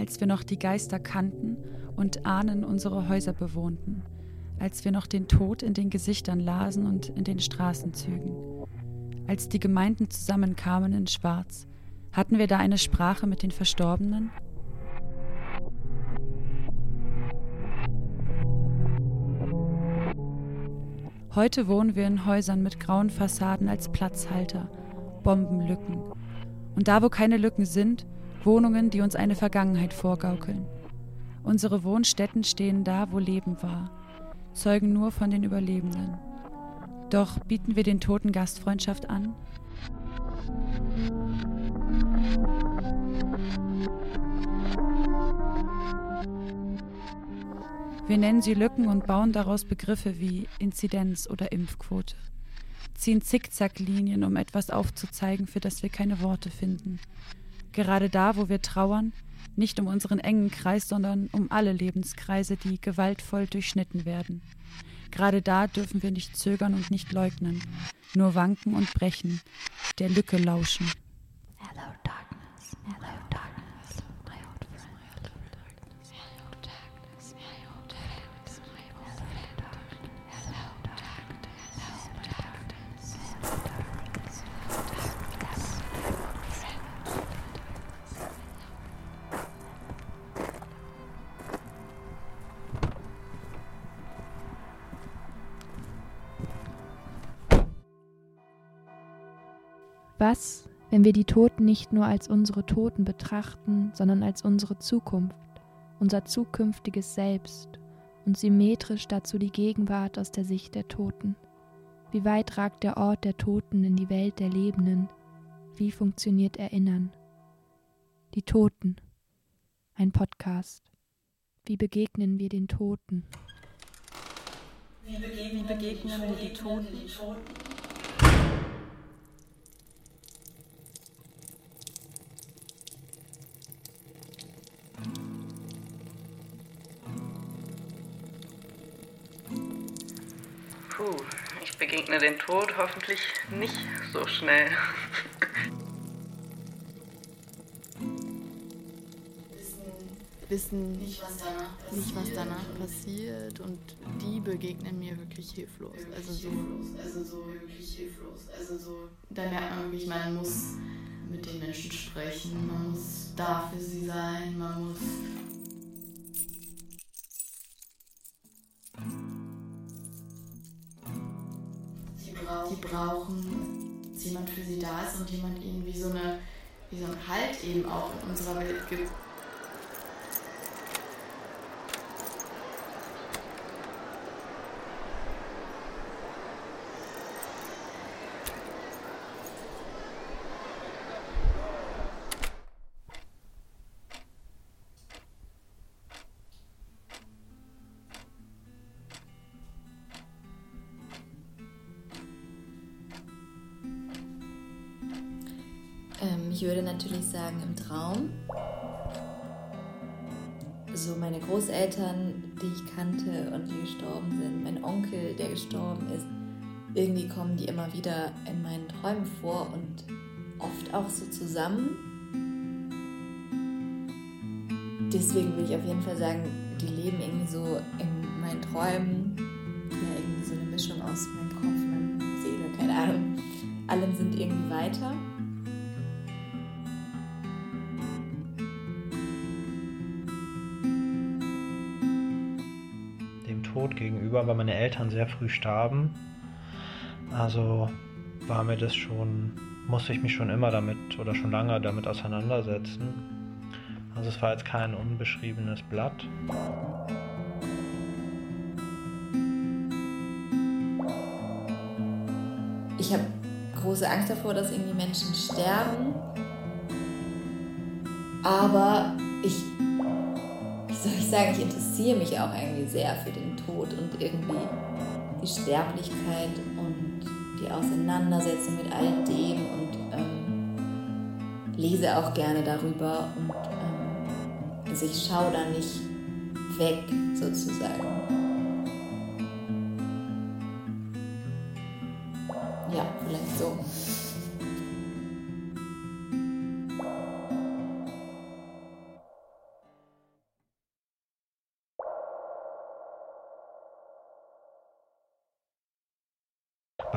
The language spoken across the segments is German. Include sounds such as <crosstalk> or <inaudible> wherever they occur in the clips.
als wir noch die Geister kannten und Ahnen unsere Häuser bewohnten, als wir noch den Tod in den Gesichtern lasen und in den Straßenzügen. Als die Gemeinden zusammenkamen in Schwarz, hatten wir da eine Sprache mit den Verstorbenen? Heute wohnen wir in Häusern mit grauen Fassaden als Platzhalter, Bombenlücken. Und da, wo keine Lücken sind, Wohnungen, die uns eine Vergangenheit vorgaukeln. Unsere Wohnstätten stehen da, wo Leben war, zeugen nur von den Überlebenden. Doch bieten wir den Toten Gastfreundschaft an? Wir nennen sie Lücken und bauen daraus Begriffe wie Inzidenz oder Impfquote. Ziehen Zickzacklinien, um etwas aufzuzeigen, für das wir keine Worte finden. Gerade da, wo wir trauern, nicht um unseren engen Kreis, sondern um alle Lebenskreise, die gewaltvoll durchschnitten werden. Gerade da dürfen wir nicht zögern und nicht leugnen, nur wanken und brechen, der Lücke lauschen. Hello, darkness. Hello, Was, wenn wir die Toten nicht nur als unsere Toten betrachten, sondern als unsere Zukunft, unser zukünftiges Selbst und symmetrisch dazu die Gegenwart aus der Sicht der Toten? Wie weit ragt der Ort der Toten in die Welt der Lebenden? Wie funktioniert Erinnern? Die Toten. Ein Podcast. Wie begegnen wir den Toten? Wie begegnen, wir die Toten? Puh, ich begegne den Tod hoffentlich nicht so schnell. wissen nicht, was danach passiert, nicht, was danach passiert und die begegnen mir wirklich hilflos. Also so, also so wirklich hilflos. Also so, da merkt man wirklich, man muss mit den Menschen sprechen, man muss da für sie sein, man muss brauchen, dass jemand für sie da ist und jemand ihnen wie so, eine, wie so einen Halt eben auch in unserer Welt gibt. Ich würde natürlich sagen im Traum. So meine Großeltern, die ich kannte und die gestorben sind, mein Onkel, der gestorben ist, irgendwie kommen die immer wieder in meinen Träumen vor und oft auch so zusammen. Deswegen will ich auf jeden Fall sagen, die leben irgendwie so in meinen Träumen. Tod gegenüber, weil meine Eltern sehr früh starben. Also war mir das schon, musste ich mich schon immer damit oder schon lange damit auseinandersetzen. Also es war jetzt kein unbeschriebenes Blatt. Ich habe große Angst davor, dass irgendwie Menschen sterben. Aber ich soll ich sagen, ich interessiere mich auch irgendwie sehr für Tod und irgendwie die Sterblichkeit und die Auseinandersetzung mit all dem und ähm, lese auch gerne darüber und ähm, also ich schaue da nicht weg sozusagen.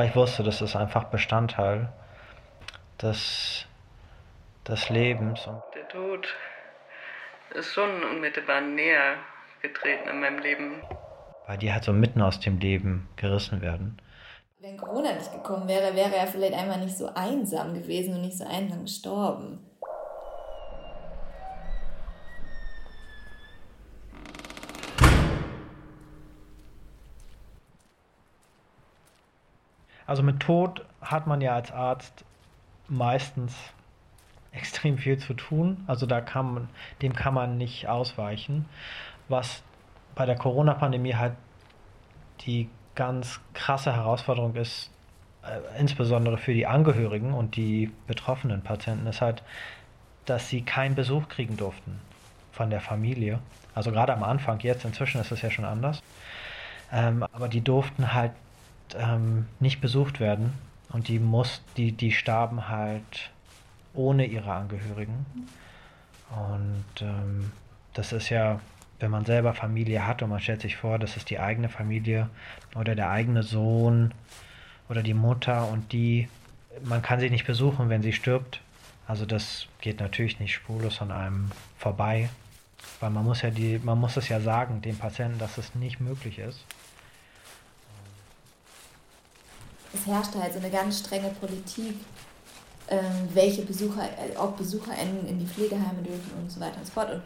Weil ich wusste, das ist einfach Bestandteil des, des Lebens. Der Tod ist schon unmittelbar näher getreten in meinem Leben. Weil die halt so mitten aus dem Leben gerissen werden. Wenn Corona nicht gekommen wäre, wäre er vielleicht einmal nicht so einsam gewesen und nicht so einsam gestorben. Also mit Tod hat man ja als Arzt meistens extrem viel zu tun. Also da kann man, dem kann man nicht ausweichen. Was bei der Corona-Pandemie halt die ganz krasse Herausforderung ist, äh, insbesondere für die Angehörigen und die betroffenen Patienten, ist halt, dass sie keinen Besuch kriegen durften von der Familie. Also gerade am Anfang, jetzt inzwischen ist es ja schon anders. Ähm, aber die durften halt ähm, nicht besucht werden und die muss, die, die starben halt ohne ihre Angehörigen. Und ähm, das ist ja, wenn man selber Familie hat und man stellt sich vor, das ist die eigene Familie oder der eigene Sohn oder die Mutter und die, man kann sie nicht besuchen, wenn sie stirbt. Also das geht natürlich nicht spurlos an einem vorbei, weil man muss ja die, man muss es ja sagen dem Patienten, dass es nicht möglich ist. Es herrschte halt so eine ganz strenge Politik, ähm, welche Besucher, äh, ob BesucherInnen in die Pflegeheime dürfen und so weiter und so fort. Und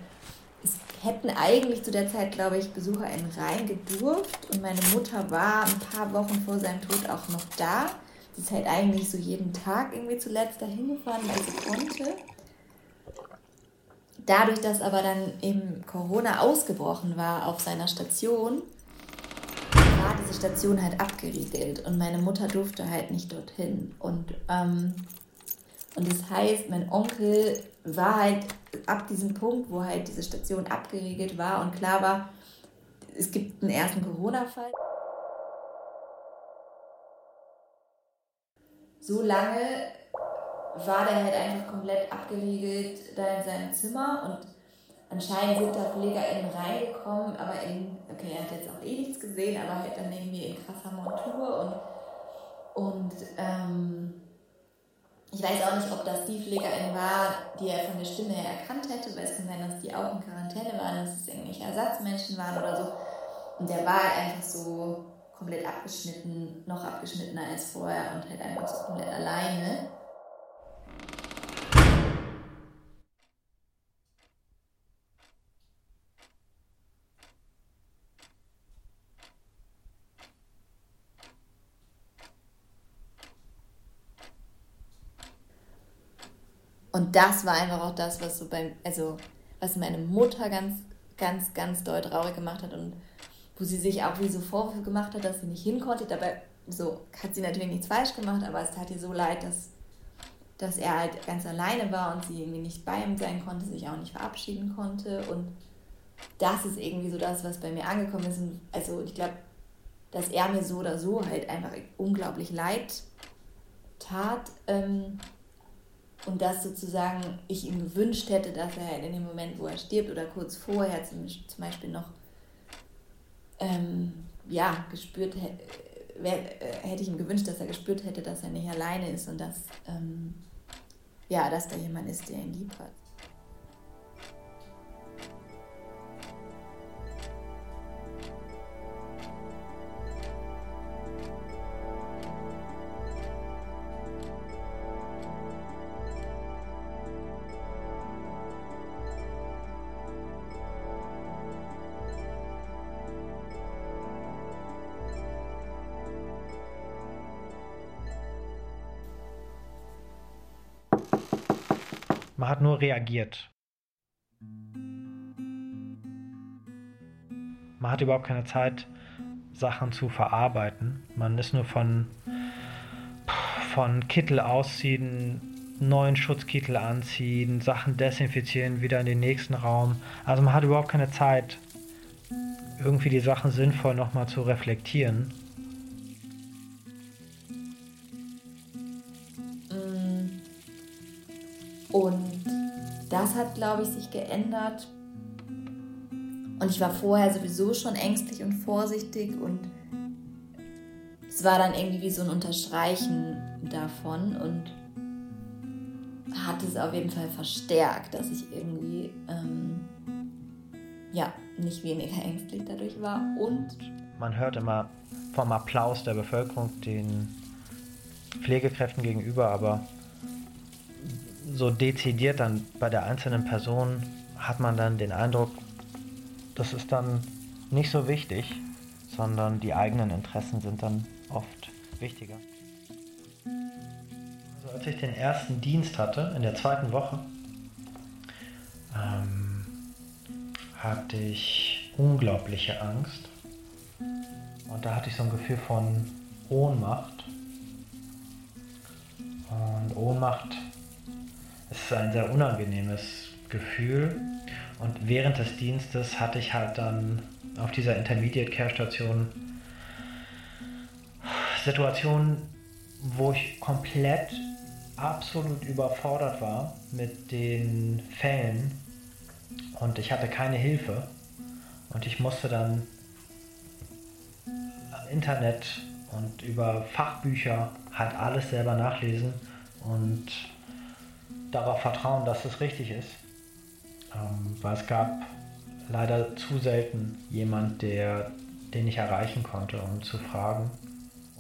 es hätten eigentlich zu der Zeit, glaube ich, BesucherInnen reingedurft und meine Mutter war ein paar Wochen vor seinem Tod auch noch da. Sie ist halt eigentlich so jeden Tag irgendwie zuletzt dahin gefahren, weil sie konnte. Dadurch, dass aber dann eben Corona ausgebrochen war auf seiner Station, war diese Station halt abgeriegelt und meine Mutter durfte halt nicht dorthin. Und, ähm, und das heißt, mein Onkel war halt ab diesem Punkt, wo halt diese Station abgeriegelt war und klar war, es gibt einen ersten Corona-Fall. So lange war der halt einfach komplett abgeriegelt da in seinem Zimmer und anscheinend sind da PflegerInnen reingekommen, aber in, okay, er hat jetzt auch eh nichts gesehen, aber halt dann irgendwie in krasser Montur und, und ähm, ich weiß auch nicht, ob das die Pflegerin war, die er von der Stimme her erkannt hätte, weil es kann sein, dass die auch in Quarantäne waren, dass es irgendwelche Ersatzmenschen waren oder so. Und der war einfach so komplett abgeschnitten, noch abgeschnittener als vorher und halt einfach so komplett alleine. Und das war einfach auch das, was so beim, also was meine Mutter ganz, ganz, ganz doll traurig gemacht hat und wo sie sich auch wie so Vorwürfe gemacht hat, dass sie nicht hin konnte. Dabei so hat sie natürlich nichts falsch gemacht, aber es tat ihr so leid, dass, dass er halt ganz alleine war und sie irgendwie nicht bei ihm sein konnte, sich auch nicht verabschieden konnte. Und das ist irgendwie so das, was bei mir angekommen ist. Und also ich glaube, dass er mir so oder so halt einfach unglaublich leid tat. Ähm, und dass sozusagen ich ihm gewünscht hätte, dass er halt in dem Moment, wo er stirbt oder kurz vorher zum, zum Beispiel noch ähm, ja, gespürt hätte, äh, hätte ich ihm gewünscht, dass er gespürt hätte, dass er nicht alleine ist und dass, ähm, ja, dass da jemand ist, der ihn lieb hat. Reagiert. Man hat überhaupt keine Zeit, Sachen zu verarbeiten. Man ist nur von, von Kittel ausziehen, neuen Schutzkittel anziehen, Sachen desinfizieren, wieder in den nächsten Raum. Also man hat überhaupt keine Zeit, irgendwie die Sachen sinnvoll nochmal zu reflektieren. Das hat, glaube ich, sich geändert. Und ich war vorher sowieso schon ängstlich und vorsichtig und es war dann irgendwie wie so ein Unterstreichen davon und hat es auf jeden Fall verstärkt, dass ich irgendwie ähm, ja nicht weniger <laughs> ängstlich dadurch war und man hört immer vom Applaus der Bevölkerung den Pflegekräften gegenüber, aber so dezidiert dann bei der einzelnen Person hat man dann den Eindruck, das ist dann nicht so wichtig, sondern die eigenen Interessen sind dann oft wichtiger. Also als ich den ersten Dienst hatte, in der zweiten Woche, ähm, hatte ich unglaubliche Angst. Und da hatte ich so ein Gefühl von Ohnmacht. Und Ohnmacht ein sehr unangenehmes Gefühl. Und während des Dienstes hatte ich halt dann auf dieser Intermediate Care Station Situationen, wo ich komplett absolut überfordert war mit den Fällen. Und ich hatte keine Hilfe. Und ich musste dann Internet und über Fachbücher halt alles selber nachlesen. Und darauf vertrauen, dass es richtig ist. Ähm, weil es gab leider zu selten jemand, der, den ich erreichen konnte, um zu fragen,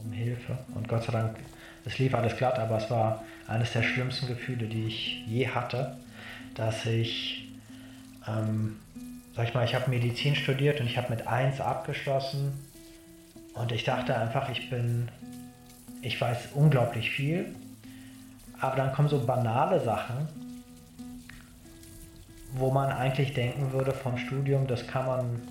um Hilfe. Und Gott sei Dank, es lief alles glatt, aber es war eines der schlimmsten Gefühle, die ich je hatte, dass ich, ähm, sag ich mal, ich habe Medizin studiert und ich habe mit 1 abgeschlossen und ich dachte einfach, ich bin, ich weiß unglaublich viel, aber dann kommen so banale Sachen, wo man eigentlich denken würde vom Studium, das kann man.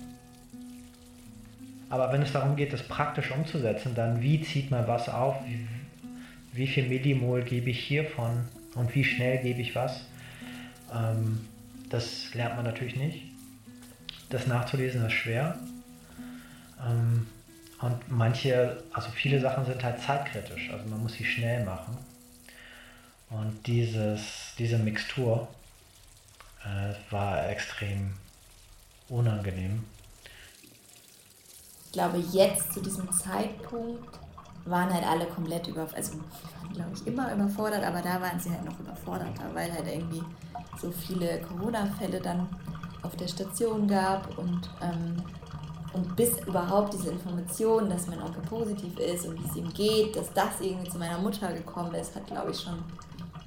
Aber wenn es darum geht, das praktisch umzusetzen, dann wie zieht man was auf, wie, wie viel Millimol gebe ich hiervon und wie schnell gebe ich was, ähm, das lernt man natürlich nicht. Das nachzulesen ist schwer. Ähm, und manche, also viele Sachen sind halt zeitkritisch, also man muss sie schnell machen. Und dieses, diese Mixtur äh, war extrem unangenehm. Ich glaube, jetzt zu diesem Zeitpunkt waren halt alle komplett überfordert. Also, glaube ich, immer überfordert, aber da waren sie halt noch überforderter, weil halt irgendwie so viele Corona-Fälle dann auf der Station gab und ähm, und bis überhaupt diese Information, dass mein Onkel positiv ist und wie es ihm geht, dass das irgendwie zu meiner Mutter gekommen ist, hat, glaube ich, schon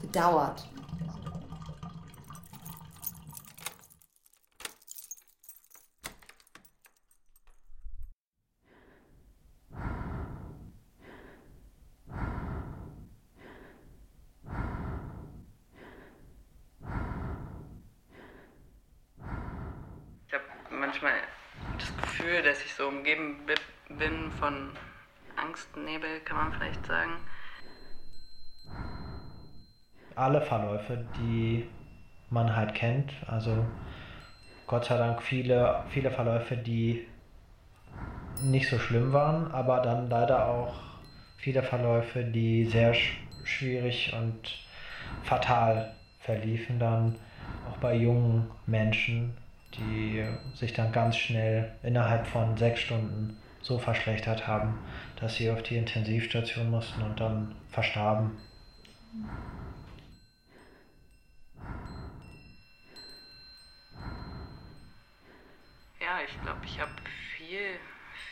gedauert. Ich habe manchmal das Gefühl, dass ich so umgeben bin von Angstnebel, kann man vielleicht sagen. Alle Verläufe, die man halt kennt, also Gott sei Dank viele, viele Verläufe, die nicht so schlimm waren, aber dann leider auch viele Verläufe, die sehr sch schwierig und fatal verliefen, dann auch bei jungen Menschen, die sich dann ganz schnell innerhalb von sechs Stunden so verschlechtert haben, dass sie auf die Intensivstation mussten und dann verstarben. Ich glaube, ich habe viel,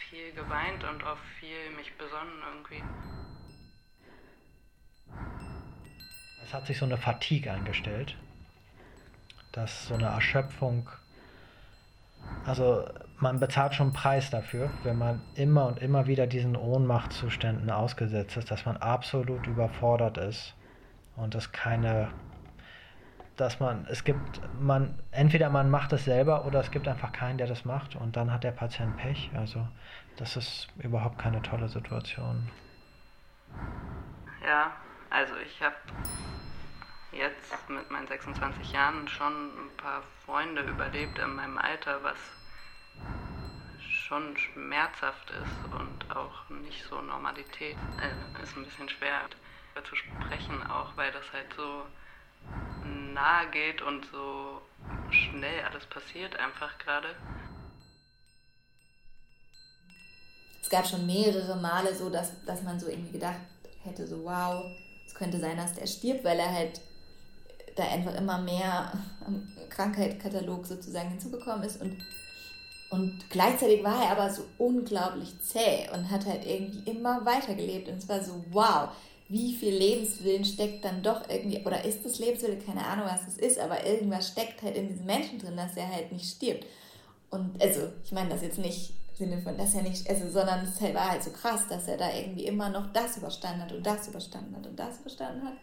viel geweint und auf viel mich besonnen irgendwie. Es hat sich so eine Fatigue eingestellt, dass so eine Erschöpfung also man bezahlt schon einen Preis dafür, wenn man immer und immer wieder diesen Ohnmachtzuständen ausgesetzt ist, dass man absolut überfordert ist und es keine, dass man, es gibt, man, entweder man macht es selber oder es gibt einfach keinen, der das macht und dann hat der Patient Pech. Also das ist überhaupt keine tolle Situation. Ja, also ich habe jetzt mit meinen 26 Jahren schon ein paar Freunde überlebt in meinem Alter, was schon schmerzhaft ist und auch nicht so Normalität. Äh, ist ein bisschen schwer zu sprechen, auch weil das halt so nahe geht und so schnell alles passiert einfach gerade. es gab schon mehrere Male so, dass, dass man so irgendwie gedacht hätte, so wow, es könnte sein, dass der stirbt, weil er halt da einfach immer mehr am Krankheitskatalog sozusagen hinzugekommen ist und und gleichzeitig war er aber so unglaublich zäh und hat halt irgendwie immer weitergelebt. Und es war so, wow, wie viel Lebenswillen steckt dann doch irgendwie, oder ist das Lebenswillen, keine Ahnung, was das ist, aber irgendwas steckt halt in diesem Menschen drin, dass er halt nicht stirbt. Und also, ich meine das jetzt nicht im Sinne von, dass er nicht, also, sondern es war halt so krass, dass er da irgendwie immer noch das überstanden hat und das überstanden hat und das überstanden hat.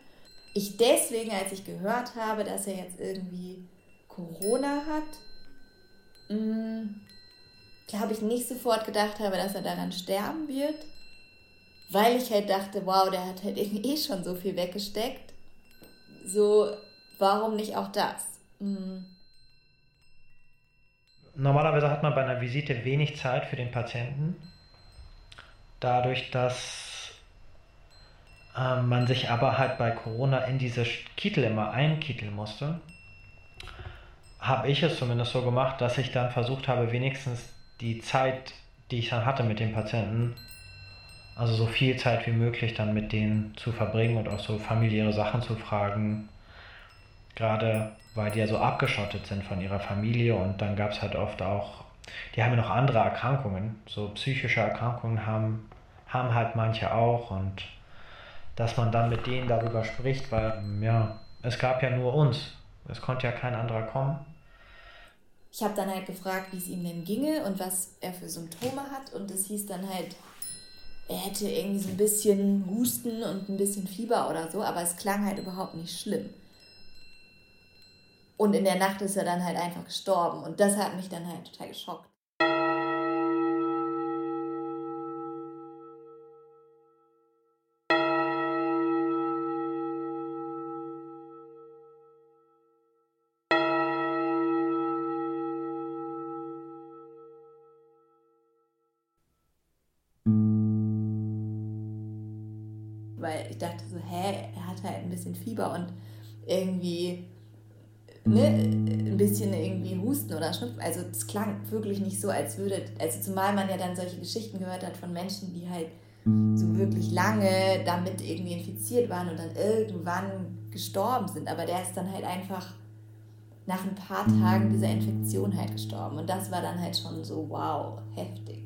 Ich deswegen, als ich gehört habe, dass er jetzt irgendwie Corona hat, mm, glaube ich nicht sofort gedacht habe, dass er daran sterben wird weil ich halt dachte, wow, der hat halt <laughs> irgendwie eh schon so viel weggesteckt. So, warum nicht auch das? Mhm. Normalerweise hat man bei einer Visite wenig Zeit für den Patienten. Dadurch, dass äh, man sich aber halt bei Corona in diese Kittel immer einkitteln musste, habe ich es zumindest so gemacht, dass ich dann versucht habe, wenigstens die Zeit, die ich dann hatte mit dem Patienten, also so viel Zeit wie möglich dann mit denen zu verbringen und auch so familiäre Sachen zu fragen. Gerade weil die ja so abgeschottet sind von ihrer Familie und dann gab es halt oft auch, die haben ja noch andere Erkrankungen, so psychische Erkrankungen haben, haben halt manche auch und dass man dann mit denen darüber spricht, weil ja, es gab ja nur uns, es konnte ja kein anderer kommen. Ich habe dann halt gefragt, wie es ihm denn ginge und was er für Symptome hat und es hieß dann halt, er hätte irgendwie so ein bisschen Husten und ein bisschen Fieber oder so, aber es klang halt überhaupt nicht schlimm. Und in der Nacht ist er dann halt einfach gestorben und das hat mich dann halt total geschockt. Ich dachte so, hä, er hat halt ein bisschen Fieber und irgendwie ne, ein bisschen irgendwie Husten oder Schnupfen. Also es klang wirklich nicht so, als würde, also zumal man ja dann solche Geschichten gehört hat von Menschen, die halt so wirklich lange damit irgendwie infiziert waren und dann irgendwann gestorben sind. Aber der ist dann halt einfach nach ein paar Tagen dieser Infektion halt gestorben. Und das war dann halt schon so, wow, heftig.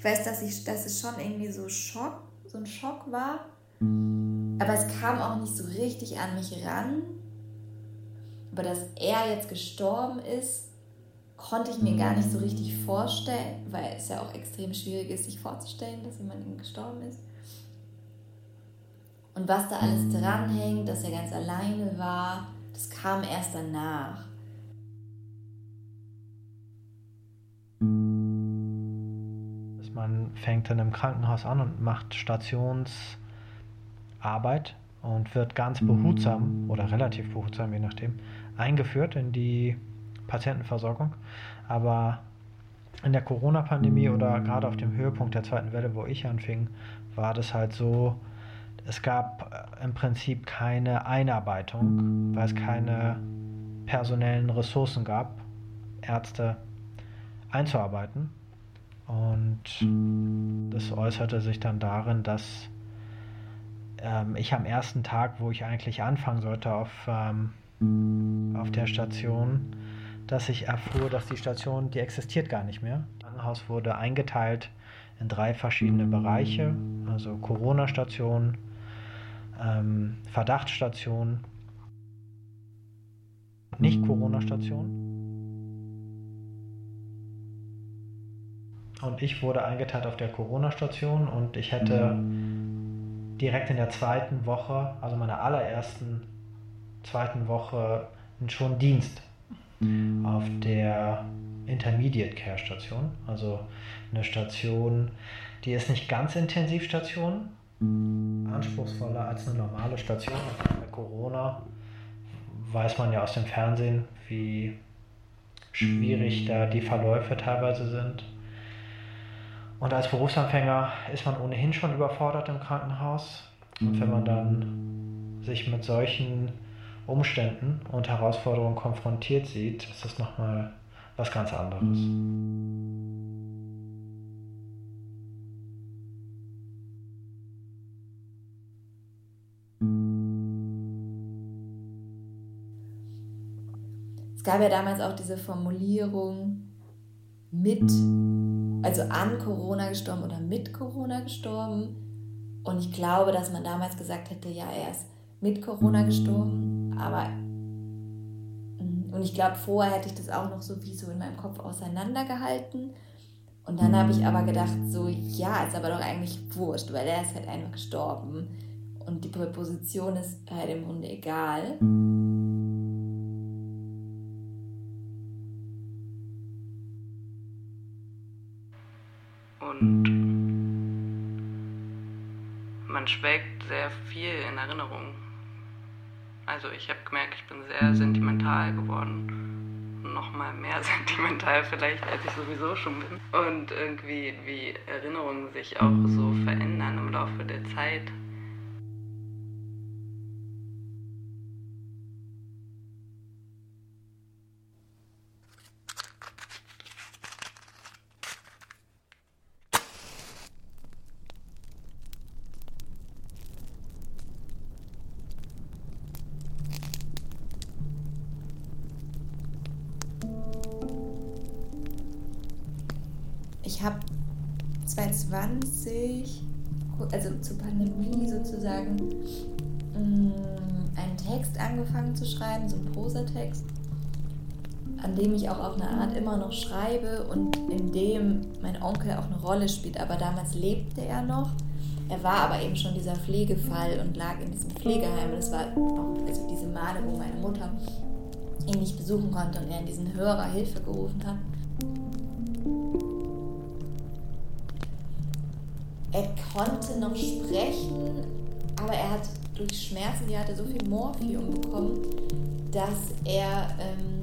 Ich weiß, dass, ich, dass es schon irgendwie so Schock, so ein Schock war. Aber es kam auch nicht so richtig an mich ran. Aber dass er jetzt gestorben ist, konnte ich mir gar nicht so richtig vorstellen, weil es ja auch extrem schwierig ist, sich vorzustellen, dass jemand gestorben ist. Und was da alles dranhängt, dass er ganz alleine war, das kam erst danach. Man fängt dann im Krankenhaus an und macht Stationsarbeit und wird ganz behutsam oder relativ behutsam, je nachdem, eingeführt in die Patientenversorgung. Aber in der Corona-Pandemie oder gerade auf dem Höhepunkt der zweiten Welle, wo ich anfing, war das halt so, es gab im Prinzip keine Einarbeitung, weil es keine personellen Ressourcen gab, Ärzte einzuarbeiten. Und das äußerte sich dann darin, dass ähm, ich am ersten Tag, wo ich eigentlich anfangen sollte auf, ähm, auf der Station, dass ich erfuhr, dass die Station, die existiert gar nicht mehr. Das Krankenhaus wurde eingeteilt in drei verschiedene Bereiche, also Corona-Station, ähm, Verdachtsstation, Nicht-Corona-Station. Und ich wurde eingeteilt auf der Corona-Station und ich hätte direkt in der zweiten Woche, also meiner allerersten zweiten Woche, schon Dienst auf der Intermediate Care Station. Also eine Station, die ist nicht ganz Intensivstation, anspruchsvoller als eine normale Station. Bei Corona weiß man ja aus dem Fernsehen, wie schwierig da die Verläufe teilweise sind. Und als Berufsanfänger ist man ohnehin schon überfordert im Krankenhaus. Und wenn man dann sich mit solchen Umständen und Herausforderungen konfrontiert sieht, ist das nochmal was ganz anderes. Es gab ja damals auch diese Formulierung mit, also an Corona gestorben oder mit Corona gestorben. Und ich glaube, dass man damals gesagt hätte, ja, er ist mit Corona gestorben, aber mm, und ich glaube, vorher hätte ich das auch noch so wie so in meinem Kopf auseinandergehalten. Und dann habe ich aber gedacht, so, ja, ist aber doch eigentlich wurscht, weil er ist halt einfach gestorben. Und die Präposition ist halt im Grunde egal. Und man schwelgt sehr viel in Erinnerung. Also ich habe gemerkt, ich bin sehr sentimental geworden. Nochmal mehr <laughs> sentimental vielleicht, als ich sowieso schon bin. Und irgendwie, wie Erinnerungen sich auch so verändern im Laufe der Zeit. Noch schreibe und in dem mein Onkel auch eine Rolle spielt. Aber damals lebte er noch. Er war aber eben schon dieser Pflegefall und lag in diesem Pflegeheim. Das war auch also diese Male, wo meine Mutter ihn nicht besuchen konnte und er in diesen Hörer Hilfe gerufen hat. er konnte noch sprechen, aber er hat durch Schmerzen, die hatte so viel Morphium bekommen, dass er ähm,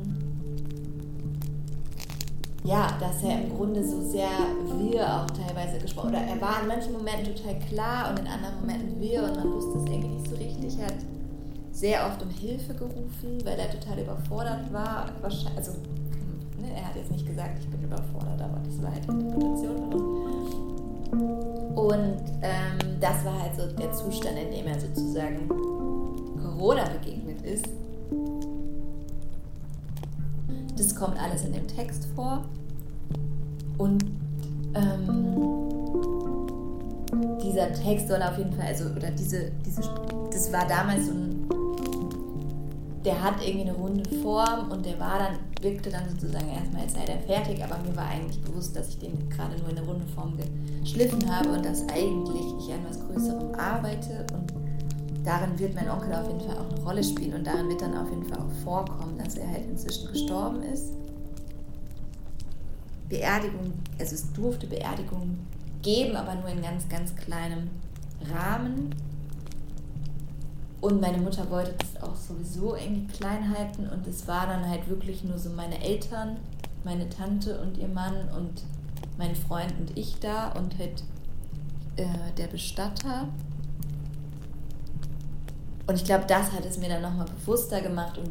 ja, dass er im Grunde so sehr wir auch teilweise gesprochen oder er war in manchen Momenten total klar und in anderen Momenten wir und man wusste es irgendwie nicht so richtig. Er hat sehr oft um Hilfe gerufen, weil er total überfordert war. Also, ne, er hat jetzt nicht gesagt, ich bin überfordert, aber das war halt die Interpretation. Und ähm, das war halt so der Zustand, in dem er sozusagen Corona begegnet ist. Das kommt alles in dem Text vor. Und ähm, dieser Text soll auf jeden Fall, also, oder diese, diese, das war damals so ein der hat irgendwie eine runde Form und der war dann, wirkte dann sozusagen erstmal, als sei der fertig, aber mir war eigentlich bewusst, dass ich den gerade nur in eine runde Form geschliffen habe und dass eigentlich ich an was Größerem arbeite und darin wird mein Onkel auf jeden Fall auch eine Rolle spielen und darin wird dann auf jeden Fall auch vorkommen, dass er halt inzwischen gestorben ist. Beerdigung, also es durfte Beerdigung geben, aber nur in ganz, ganz kleinem Rahmen. Und meine Mutter wollte das auch sowieso irgendwie klein halten und es war dann halt wirklich nur so meine Eltern, meine Tante und ihr Mann und mein Freund und ich da und halt äh, der Bestatter. Und ich glaube, das hat es mir dann nochmal bewusster gemacht und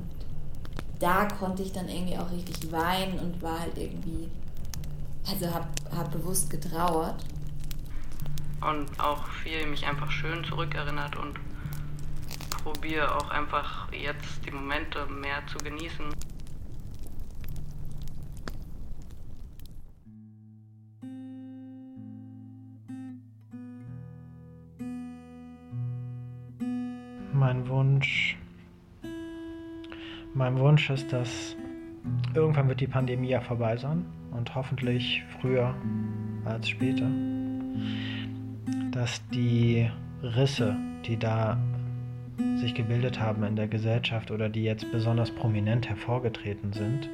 da konnte ich dann irgendwie auch richtig weinen und war halt irgendwie, also hab, hab bewusst getrauert. Und auch viel mich einfach schön zurückerinnert und probiere auch einfach jetzt die Momente mehr zu genießen. Mein Wunsch ist, dass irgendwann wird die Pandemie ja vorbei sein und hoffentlich früher als später, dass die Risse, die da sich gebildet haben in der Gesellschaft oder die jetzt besonders prominent hervorgetreten sind.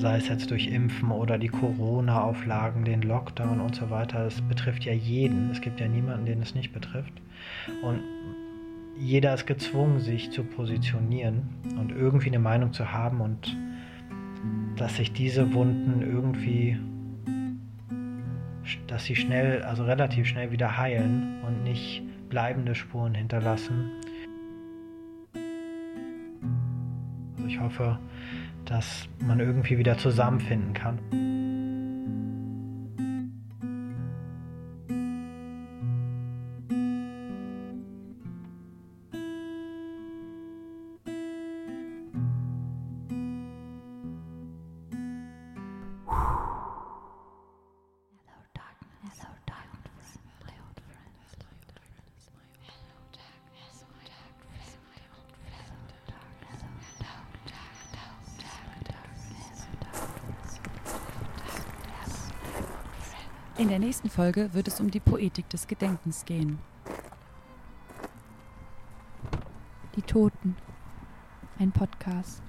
Sei es jetzt durch Impfen oder die Corona-Auflagen, den Lockdown und so weiter. Es betrifft ja jeden. Es gibt ja niemanden, den es nicht betrifft. Und jeder ist gezwungen, sich zu positionieren und irgendwie eine Meinung zu haben und dass sich diese Wunden irgendwie dass sie schnell, also relativ schnell wieder heilen und nicht bleibende Spuren hinterlassen. Also ich hoffe, dass man irgendwie wieder zusammenfinden kann. Nächsten Folge wird es um die Poetik des Gedenkens gehen. Die Toten. Ein Podcast.